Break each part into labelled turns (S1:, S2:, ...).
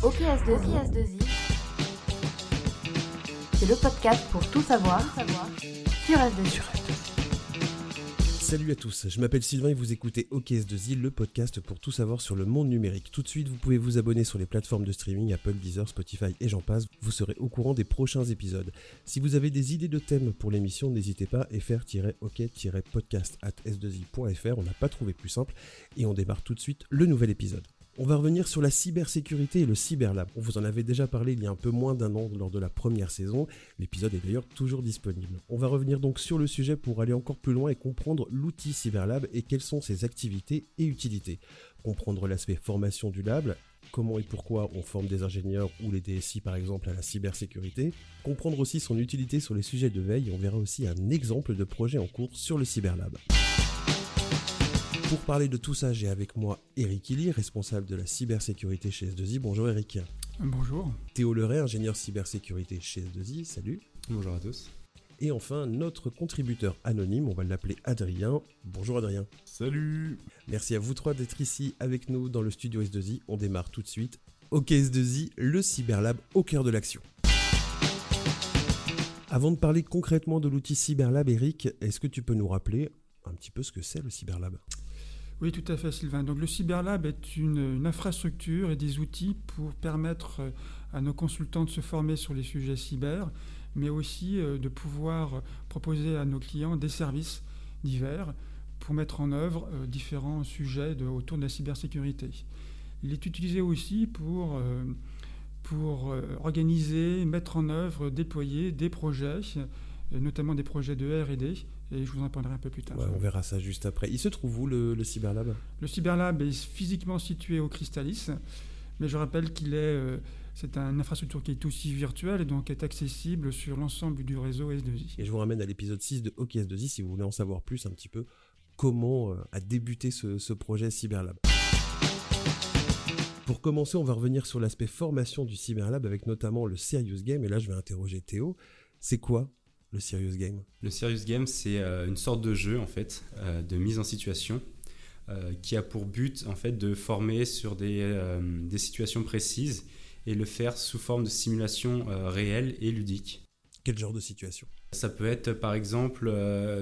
S1: OKS2I, c'est le podcast pour tout savoir sur S2I.
S2: Salut à tous, je m'appelle Sylvain et vous écoutez OKS2I, le podcast pour tout savoir sur le monde numérique. Tout de suite, vous pouvez vous abonner sur les plateformes de streaming Apple, Deezer, Spotify et j'en passe. Vous serez au courant des prochains épisodes. Si vous avez des idées de thèmes pour l'émission, n'hésitez pas à fr-ok-podcast at s2i.fr. On n'a pas trouvé plus simple et on démarre tout de suite le nouvel épisode. On va revenir sur la cybersécurité et le cyberlab. On vous en avait déjà parlé il y a un peu moins d'un an lors de la première saison. L'épisode est d'ailleurs toujours disponible. On va revenir donc sur le sujet pour aller encore plus loin et comprendre l'outil cyberlab et quelles sont ses activités et utilités. Comprendre l'aspect formation du lab, comment et pourquoi on forme des ingénieurs ou les DSI par exemple à la cybersécurité, comprendre aussi son utilité sur les sujets de veille, on verra aussi un exemple de projet en cours sur le cyberlab. Pour parler de tout ça, j'ai avec moi Eric Illy, responsable de la cybersécurité chez S2I. Bonjour Eric.
S3: Bonjour.
S2: Théo Leray, ingénieur cybersécurité chez S2I. Salut.
S4: Bonjour à tous.
S2: Et enfin, notre contributeur anonyme, on va l'appeler Adrien. Bonjour Adrien.
S5: Salut.
S2: Merci à vous trois d'être ici avec nous dans le studio S2I. On démarre tout de suite. OK S2I, le cyberlab au cœur de l'action. Avant de parler concrètement de l'outil Cyberlab, Eric, est-ce que tu peux nous rappeler un petit peu ce que c'est le Cyberlab?
S3: Oui, tout à fait, Sylvain. Donc, le Cyberlab est une, infrastructure et des outils pour permettre euh, à nos consultants de se former sur les sujets cyber, mais aussi euh, de pouvoir proposer à nos clients des services divers pour mettre en œuvre euh, différents sujets autour de la cybersécurité. Il est utilisé aussi pour, organiser, mettre en œuvre, déployer des projets, notamment des projets de R&D, et je vous en parlerai un peu plus tard.
S2: Ouais, On verra ça juste après. Il se trouve où le, le Cyberlab?
S3: Le Cyberlab est physiquement situé au Crystalis, mais je rappelle qu'il est, euh, c'est une infrastructure qui est aussi virtuelle et donc est accessible sur l'ensemble du réseau S2I.
S2: Et je vous ramène à l'épisode 6 de OKS2I si vous voulez en savoir plus un petit peu comment euh, a débuté ce, ce projet Cyberlab. Pour commencer, on va revenir sur l'aspect formation du Cyberlab avec notamment le Serious Game. Et là, je vais interroger Théo. C'est quoi le Serious Game
S4: Le Serious Game, c'est euh, une sorte de jeu en fait, euh, de mise en situation, euh, qui a pour but en fait de former sur des, des situations précises et le faire sous forme de simulation réelle et ludique.
S2: Quel genre de situation?
S4: Ça peut être par exemple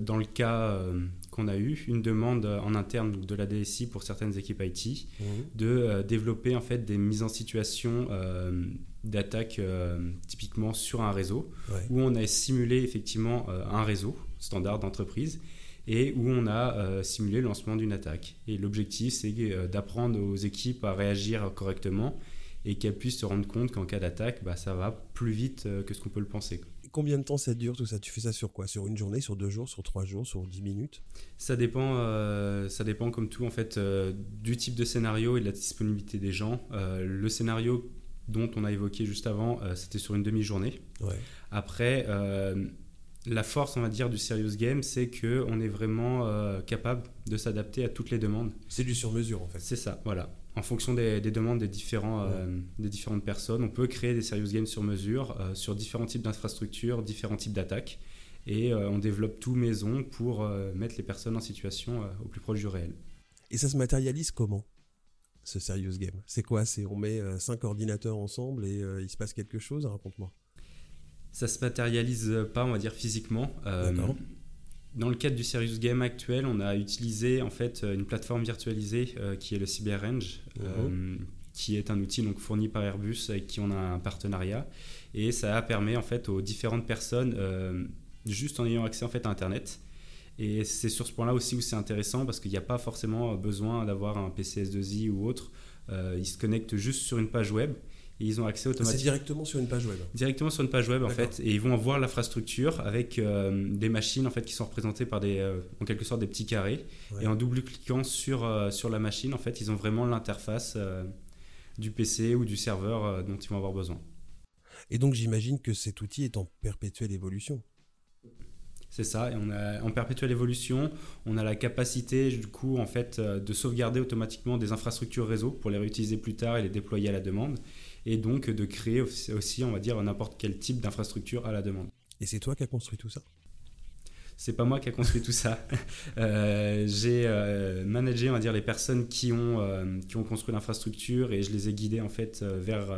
S4: dans le cas qu'on a eu, une demande en interne de la DSI pour certaines équipes IT de euh, développer en fait des mises en situation euh, d'attaque euh, typiquement sur un réseau
S2: Ouais.
S4: où on a simulé effectivement euh, un réseau standard d'entreprise et où on a euh, simulé le lancement d'une attaque. Et l'objectif, c'est euh, d'apprendre aux équipes à réagir correctement et qu'elles puissent se rendre compte qu'en cas d'attaque, bah, ça va plus vite euh, que ce qu'on peut le penser. quoi.
S2: Combien de temps ça dure tout ça? Tu fais ça sur quoi? Sur une journée, sur deux jours, sur trois jours, sur dix minutes?
S4: Ça dépend, euh, ça dépend comme tout en fait euh, du type de scénario et de la disponibilité des gens. Euh, le scénario dont on a évoqué juste avant, c'était sur une demi-journée.
S2: Ouais.
S4: Après, la force, on va dire, du Serious Game, c'est que on est vraiment capable de s'adapter à toutes les demandes.
S2: C'est du sur-mesure en fait.
S4: C'est ça, voilà. En fonction des, des demandes des, différents, euh, des différentes personnes, on peut créer des Serious Games sur mesure euh, sur différents types d'infrastructures, différents types d'attaques. Et euh, on développe tout maison pour mettre les personnes en situation au plus proche du réel.
S2: Et ça se matérialise comment ce Serious Game? C'est quoi? C'est on met cinq ordinateurs ensemble et il se passe quelque chose? Raconte-moi.
S4: Ça se matérialise pas, on va dire, physiquement.
S2: D'accord.
S4: Dans le cadre du Serious Game actuel, on a utilisé en fait une plateforme virtualisée euh, qui est le CyberRange, euh, qui est un outil donc fourni par Airbus avec qui on a un partenariat, et ça permet en fait aux différentes personnes, euh, juste en ayant accès en fait à Internet. Et c'est sur ce point-là aussi où c'est intéressant parce qu'il n'y a pas forcément besoin d'avoir un PCS2i ou autre. Euh, ils se connectent juste sur une page web et ils ont accès
S2: C'est
S4: automatiquement
S2: directement sur une page web.
S4: directement sur une page web en fait et ils vont voir l'infrastructure avec euh, des machines en fait qui sont représentées par des euh, en quelque sorte des petits carrés
S2: Ouais.
S4: et en double cliquant sur euh, sur la machine en fait ils ont vraiment l'interface du PC ou du serveur dont ils vont avoir besoin.
S2: Et donc j'imagine que cet outil est en perpétuelle évolution.
S4: C'est ça, et on a en perpétuelle évolution, on a la capacité du coup en fait de sauvegarder automatiquement des infrastructures réseau pour les réutiliser plus tard et les déployer à la demande et donc de créer aussi, on va dire n'importe quel type d'infrastructure à la demande.
S2: Et c'est toi qui as construit tout ça?
S4: C'est pas moi qui a construit tout ça. j'ai managé, on va dire, les personnes qui ont, qui ont construit l'infrastructure et je les ai guidées en fait vers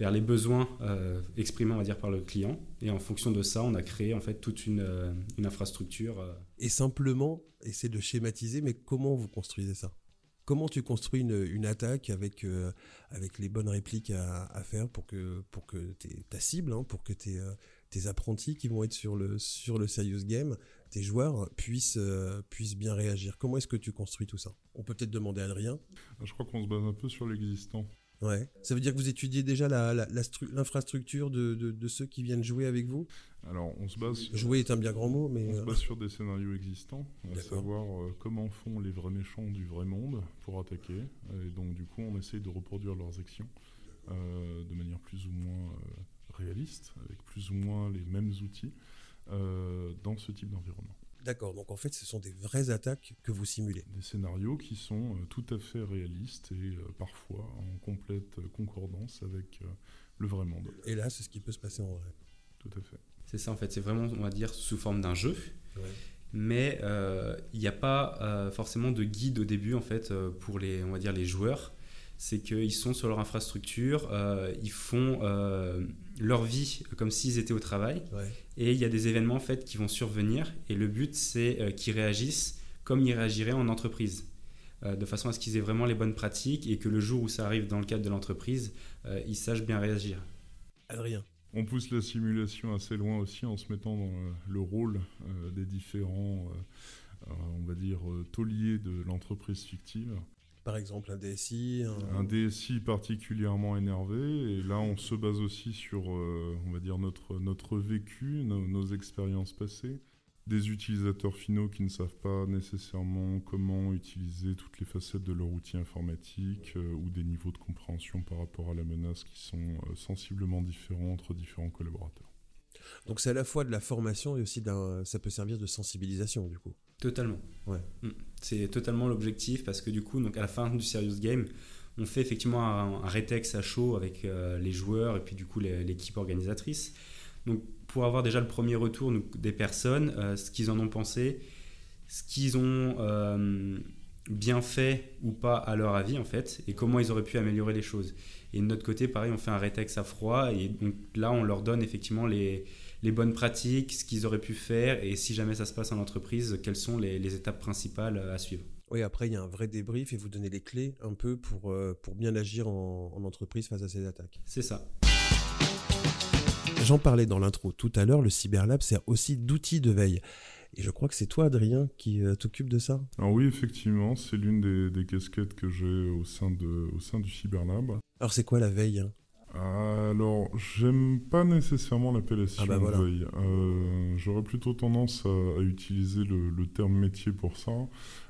S4: vers les besoins euh, exprimés on va dire par le client et en fonction de ça on a créé en fait toute une, euh, une infrastructure euh.
S2: et simplement essayer de schématiser mais comment vous construisez ça? Comment tu construis une, une attaque avec avec les bonnes répliques à, à, faire pour que pour que ta cible hein, pour que tes tes apprentis qui vont être sur le sur le serious game tes joueurs puissent puissent bien réagir. Comment est-ce que tu construis tout ça? On peut peut-être demander à Adrien.
S5: Je crois qu'on se base un peu sur l'existant.
S2: Ouais. Ça veut dire que vous étudiez déjà l'infrastructure de, de, ceux qui viennent jouer avec vous?
S5: Alors, on se base.
S2: Jouer est un bien grand mot, mais.
S5: On se euh, base sur des scénarios existants, à savoir euh, comment font les vrais méchants du vrai monde pour attaquer. Et donc, du coup, on essaye de reproduire leurs actions euh, de manière plus ou moins réaliste, avec plus ou moins les mêmes outils dans ce type d'environnement.
S2: D'accord, donc en fait, ce sont des vraies attaques que vous simulez.
S5: Des scénarios qui sont tout à fait réalistes et parfois en complète concordance avec le vrai monde.
S2: Et là, c'est ce qui peut se passer en vrai.
S5: Tout à fait.
S4: C'est ça, en fait, c'est vraiment, on va dire, sous forme d'un jeu. Mais il n'y a pas forcément de guide au début, en fait, pour les, on va dire, les joueurs. C'est qu'ils sont sur leur infrastructure, euh, ils font euh, leur vie comme s'ils étaient au travail, et il y a des événements en fait qui vont survenir, et le but c'est euh, qu'ils réagissent comme ils réagiraient en entreprise, de façon à ce qu'ils aient vraiment les bonnes pratiques et que le jour où ça arrive dans le cadre de l'entreprise, ils sachent bien réagir.
S2: Adrien.
S5: On pousse la simulation assez loin aussi en se mettant dans le rôle des différents, on va dire, tauliers de l'entreprise fictive.
S2: Par exemple, un DSI
S5: un... DSI particulièrement énervé. Et là, on se base aussi sur, euh, on va dire, notre, notre vécu, nos, expériences passées. Des utilisateurs finaux qui ne savent pas nécessairement comment utiliser toutes les facettes de leur outil informatique euh, ou des niveaux de compréhension par rapport à la menace qui sont euh, sensiblement différents entre différents collaborateurs.
S2: Donc c'est à la fois de la formation et aussi ça peut servir de sensibilisation du coup.
S4: Totalement.
S2: Ouais. Mm.
S4: C'est totalement l'objectif parce que du coup, donc à la fin du Serious Game, on fait effectivement un, un rétex à chaud avec euh, les joueurs et puis du coup l'équipe organisatrice. Donc pour avoir déjà le premier retour des personnes, euh, ce qu'ils en ont pensé, ce qu'ils ont euh, bien fait ou pas à leur avis en fait, et comment ils auraient pu améliorer les choses. Et de notre côté, pareil, on fait un rétex à froid et donc là on leur donne effectivement les, les bonnes pratiques, ce qu'ils auraient pu faire et si jamais ça se passe en entreprise, quelles sont les, étapes principales à suivre.
S2: Oui, après, il y a un vrai débrief et vous donnez les clés un peu pour, euh, pour bien agir en, entreprise face à ces attaques.
S4: C'est ça.
S2: J'en parlais dans l'intro tout à l'heure, le Cyberlab sert aussi d'outil de veille. Et je crois que c'est toi, Adrien, qui euh, t'occupe de ça?
S5: Alors oui, effectivement, c'est l'une des, des, casquettes que j'ai au sein, de, au sein du Cyberlab.
S2: Alors c'est quoi la veille hein?
S5: Alors, j'aime pas nécessairement l'appellation ah bah veille. Euh, j'aurais plutôt tendance à, utiliser le, le, terme métier pour ça,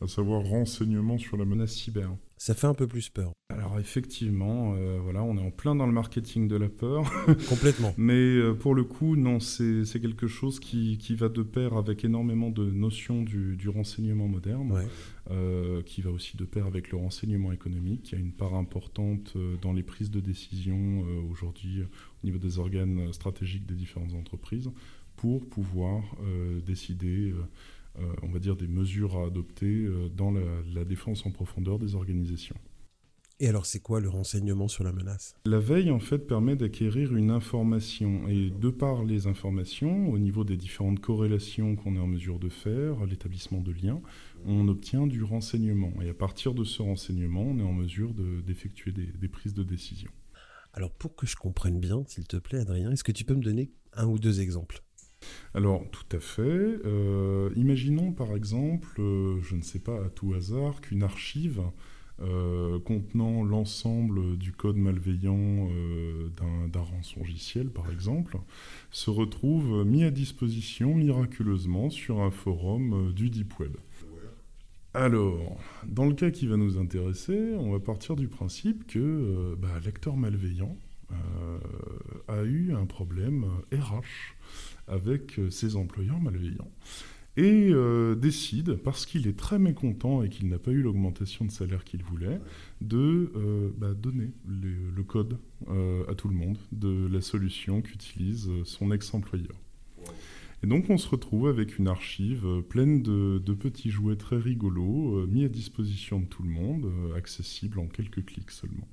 S5: à savoir renseignement sur la menace cyber.
S2: Ça fait un peu plus peur.
S5: Alors effectivement, euh, voilà, on est en plein dans le marketing de la peur.
S2: Complètement.
S5: Mais euh, pour le coup, non, c'est quelque chose qui, qui, va de pair avec énormément de notions du, du renseignement moderne, euh, qui va aussi de pair avec le renseignement économique, qui a une part importante dans les prises de décision aujourd'hui au niveau des organes stratégiques des différentes entreprises, pour pouvoir décider on va dire, des mesures à adopter euh, dans la, défense en profondeur des organisations.
S2: Et alors, c'est quoi le renseignement sur la menace?
S5: La veille, en fait, permet d'acquérir une information. Et de par les informations, au niveau des différentes corrélations qu'on est en mesure de faire, l'établissement de liens, on obtient du renseignement. Et à partir de ce renseignement, on est en mesure d'effectuer des, des prises de décision.
S2: Alors, pour que je comprenne bien, s'il te plaît, Adrien, est-ce que tu peux me donner un ou deux exemples?
S5: Alors, tout à fait. Euh, imaginons par exemple, euh, je ne sais pas à tout hasard, qu'une archive euh, contenant l'ensemble du code malveillant d'un rançongiciel, par exemple, se retrouve mis à disposition miraculeusement sur un forum du Deep Web. Alors, dans le cas qui va nous intéresser, on va partir du principe que bah, l'acteur malveillant a eu un problème RH avec euh, ses employeurs malveillants et euh, décide, parce qu'il est très mécontent et qu'il n'a pas eu l'augmentation de salaire qu'il voulait, de euh, bah, donner le code à tout le monde de la solution qu'utilise son ex-employeur. Et donc on se retrouve avec une archive pleine de, petits jouets très rigolos, mis à disposition de tout le monde, accessible en quelques clics seulement.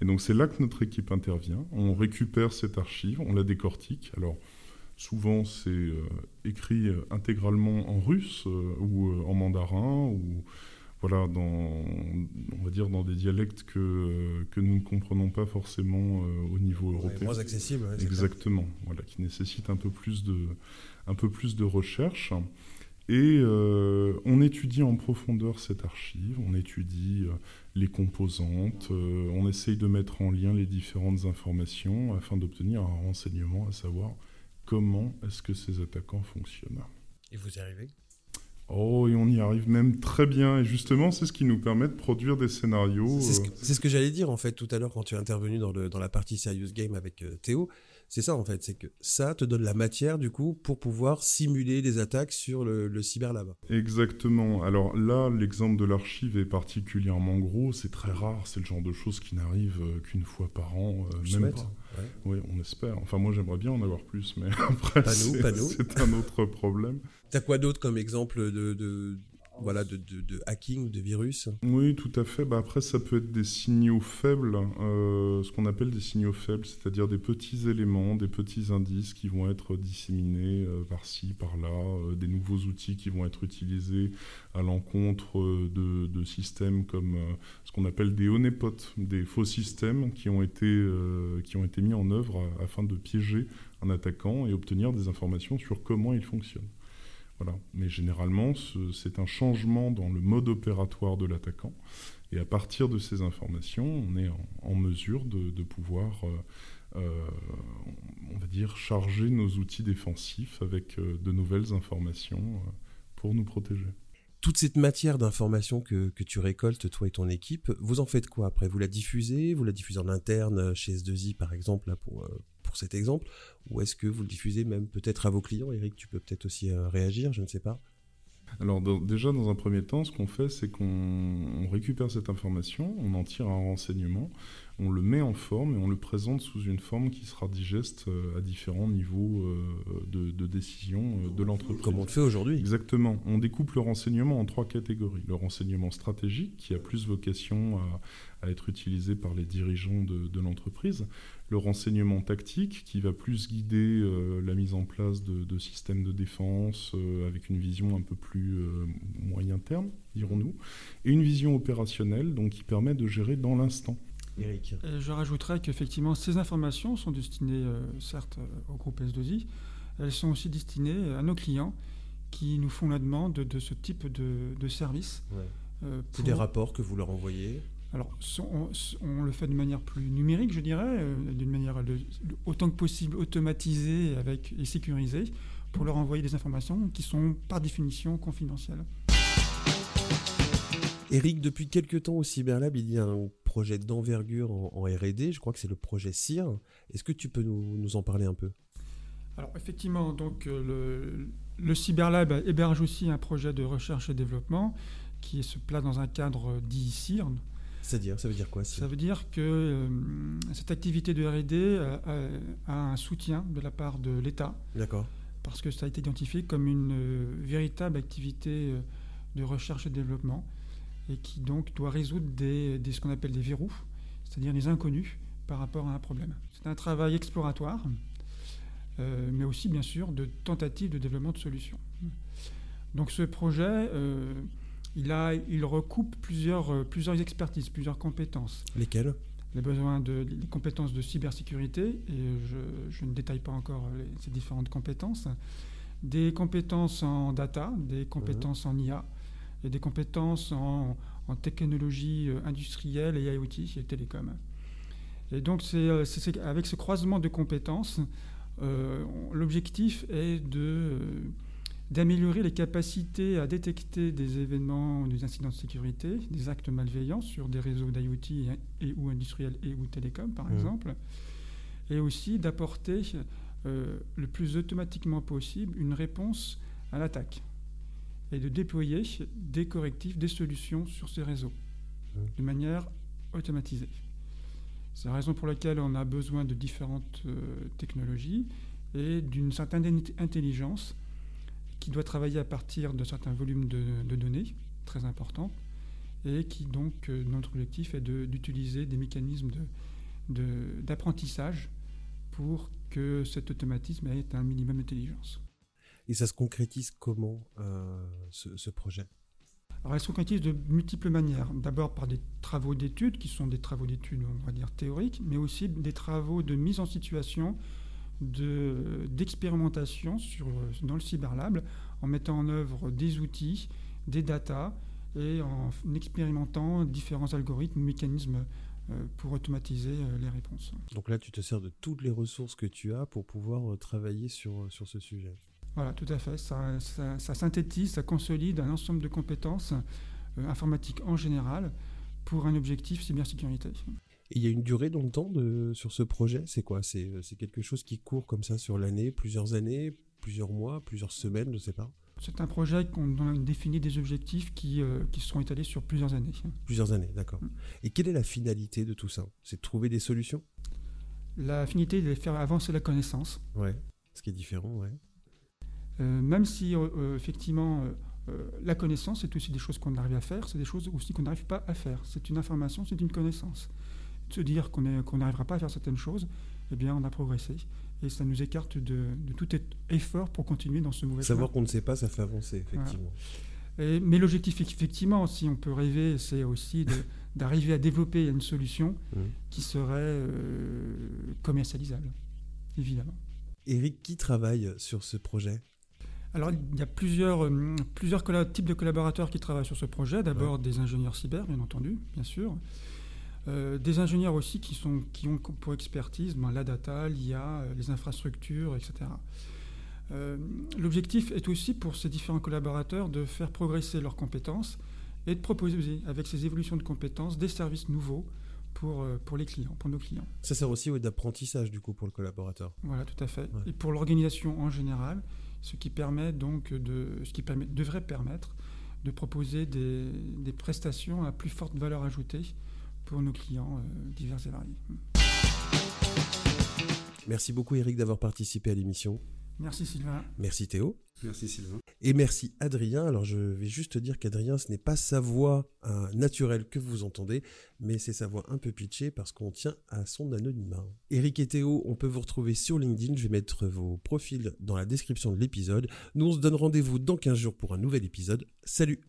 S5: Et donc c'est là que notre équipe intervient. On récupère cette archive, on la décortique. Alors souvent c'est écrit intégralement en russe ou en mandarin ou voilà, dans, on va dire dans des dialectes que, que nous ne comprenons pas forcément euh, au niveau européen.
S2: moins accessible.
S5: Exactement, voilà, qui nécessite un peu plus de, un peu plus de recherche. Et euh, on étudie en profondeur cette archive, on étudie euh, les composantes, on essaye de mettre en lien les différentes informations afin d'obtenir un renseignement, à savoir comment est-ce que ces attaquants fonctionnent.
S2: Et vous y arrivez
S5: Oh, et on y arrive même très bien. Et justement, c'est ce qui nous permet de produire des scénarios.
S2: C'est ce que, j'allais dire, en fait, tout à l'heure, quand tu es intervenu dans, le, dans la partie Serious Game avec euh, Théo. C'est ça, en fait. C'est que ça te donne la matière, du coup, pour pouvoir simuler des attaques sur le, le Cyberlab.
S5: Exactement. Alors là, l'exemple de l'archive est particulièrement gros. C'est très rare. C'est le genre de choses qui n'arrivent euh, qu'une fois par an.
S2: Euh, même pas.
S5: Oui, on espère. Enfin, moi, j'aimerais bien en avoir plus, mais après, c'est un autre problème.
S2: T'as quoi d'autre comme exemple de, de, voilà, de, hacking, de virus
S5: Oui, tout à fait. Bah après, ça peut être des signaux faibles, euh, ce qu'on appelle des signaux faibles, c'est-à-dire des petits éléments, des petits indices qui vont être disséminés euh, par-ci, par-là, euh, des nouveaux outils qui vont être utilisés à l'encontre de, systèmes comme ce qu'on appelle des honeypots, des faux systèmes qui ont été, qui ont été mis en œuvre afin de piéger un attaquant et obtenir des informations sur comment il fonctionne. Voilà. Mais généralement, c'est un changement dans le mode opératoire de l'attaquant. Et à partir de ces informations, on est en, mesure de, pouvoir, euh, euh, on va dire, charger nos outils défensifs avec euh, de nouvelles informations pour nous protéger.
S2: Toute cette matière d'information que, que, tu récoltes, toi et ton équipe, vous en faites quoi après? Vous la diffusez? Vous la diffusez en interne chez S2I, par exemple, là, pour, cet exemple Ou est-ce que vous le diffusez même peut-être à vos clients? Eric, tu peux peut-être aussi euh, réagir, je ne sais pas.
S5: Alors déjà, dans un premier temps, ce qu'on fait, c'est qu'on récupère cette information, on en tire un renseignement, on le met en forme et on le présente sous une forme qui sera digeste euh, à différents niveaux euh, de, décision de l'entreprise.
S2: Comme on le fait aujourd'hui.
S5: Exactement. On découpe le renseignement en trois catégories. Le renseignement stratégique, qui a plus vocation à, être utilisé par les dirigeants de l'entreprise le renseignement tactique qui va plus guider euh, la mise en place de, systèmes de défense euh, avec une vision un peu plus euh, moyen terme, dirons-nous, et une vision opérationnelle donc qui permet de gérer dans l'instant.
S3: Eric. je rajouterais qu'effectivement ces informations sont destinées certes au groupe S2I, elles sont aussi destinées à nos clients qui nous font la demande de, ce type de, de service.
S2: C'est des rapports que vous leur envoyez
S3: alors, on, le fait de manière plus numérique, je dirais, euh, d'une manière autant que possible automatisée avec, et sécurisée, pour leur envoyer des informations qui sont par définition confidentielles.
S2: Eric, depuis quelques temps au Cyberlab, il y a un projet d'envergure en, R&D, je crois que c'est le projet CIR. Est-ce que tu peux nous, en parler un peu?
S3: Alors effectivement, donc euh, le, le Cyberlab héberge aussi un projet de recherche et développement qui se place dans un cadre dit CIRN,
S2: c'est-à-dire, ça veut dire quoi
S3: Ça veut dire que euh, cette activité de R&D a, un soutien de la part de l'État.
S2: D'accord.
S3: Parce que ça a été identifié comme une euh, véritable activité euh, de recherche et développement et qui donc doit résoudre des, ce qu'on appelle des verrous, c'est-à-dire des inconnus par rapport à un problème. C'est un travail exploratoire, mais aussi bien sûr de tentative de développement de solutions. Donc ce projet il, a, il recoupe plusieurs, euh, plusieurs expertises, plusieurs compétences.
S2: Lesquelles?
S3: Les besoins de les compétences de cybersécurité, et je, ne détaille pas encore ces différentes compétences, des compétences en data, des compétences en IA, des compétences en, en technologie euh, industrielle et IoT et télécom. Et donc, c'est euh, avec ce croisement de compétences, l'objectif est d'améliorer les capacités à détecter des événements des incidents de sécurité, des actes malveillants sur des réseaux d'IoT et, ou industriels et ou télécom par mmh. exemple, et aussi d'apporter euh, le plus automatiquement possible une réponse à l'attaque et de déployer des correctifs, des solutions sur ces réseaux de manière automatisée. C'est la raison pour laquelle on a besoin de différentes euh, technologies et d'une certaine intelligence qui doit travailler à partir de certains volumes de, données très importants et qui donc, euh, notre objectif est d'utiliser des mécanismes d'apprentissage pour que cet automatisme ait un minimum d'intelligence.
S2: Et ça se concrétise comment, euh, ce, projet?
S3: Alors, elle se concrétise de multiples manières. D'abord par des travaux d'études, qui sont des travaux d'études, on va dire, théoriques, mais aussi des travaux de mise en situation, d'expérimentation dans le Cyberlab, en mettant en œuvre des outils, des datas, et en expérimentant différents algorithmes, mécanismes euh, pour automatiser euh, les réponses.
S2: Donc là, tu te sers de toutes les ressources que tu as pour pouvoir travailler sur, sur ce sujet?
S3: Voilà, tout à fait. Ça, ça, synthétise, ça consolide un ensemble de compétences informatiques en général pour un objectif cybersécurité.
S2: Et il y a une durée dans le temps de, sur ce projet? C'est quoi? C'est quelque chose qui court comme ça sur l'année, plusieurs années, plusieurs mois, plusieurs semaines, je ne sais pas?
S3: C'est un projet qu'on a défini des objectifs qui, euh, qui seront étalés sur plusieurs années.
S2: Plusieurs années, d'accord. Mm. Et quelle est la finalité de tout ça? C'est de trouver des solutions?
S3: La finalité, de faire avancer la connaissance.
S2: Ouais, ce qui est différent, ouais.
S3: Euh, même si, euh, effectivement, la connaissance, c'est aussi des choses qu'on arrive à faire, c'est des choses aussi qu'on n'arrive pas à faire. C'est une information, c'est une connaissance. Se dire qu'on n'arrivera pas à faire certaines choses, eh bien, on a progressé et ça nous écarte de, tout effort pour continuer dans ce mauvais
S2: Savoir qu'on ne sait pas, ça fait avancer, effectivement.
S3: mais l'objectif, effectivement, si on peut rêver, c'est aussi d'arriver à développer une solution mmh. qui serait euh, commercialisable, évidemment.
S2: Eric, qui travaille sur ce projet?
S3: Alors, il y a plusieurs, euh, plusieurs types de collaborateurs qui travaillent sur ce projet. D'abord, des ingénieurs cyber, bien entendu, bien sûr. Euh, des ingénieurs aussi qui, sont, qui ont pour expertise ben, la data, l'IA, euh, les infrastructures, etc. Euh, l'objectif est aussi pour ces différents collaborateurs de faire progresser leurs compétences et de proposer avec ces évolutions de compétences des services nouveaux pour, pour les clients, pour nos clients.
S2: Ça sert aussi d'apprentissage du coup pour le collaborateur.
S3: Voilà, tout à fait. Et pour l'organisation en général, ce qui permet donc de, ce qui permet, devrait permettre de proposer des, des prestations à plus forte valeur ajoutée pour nos clients euh, divers et variés.
S2: Merci beaucoup Eric d'avoir participé à l'émission.
S3: Merci Sylvain.
S2: Merci Théo.
S4: Merci Sylvain.
S2: Et merci Adrien. Alors je vais juste dire qu'Adrien, ce n'est pas sa voix euh, naturelle que vous entendez, mais c'est sa voix un peu pitchée parce qu'on tient à son anonymat. Eric et Théo, on peut vous retrouver sur LinkedIn. Je vais mettre vos profils dans la description de l'épisode. Nous, on se donne rendez-vous dans 15 jours pour un nouvel épisode. Salut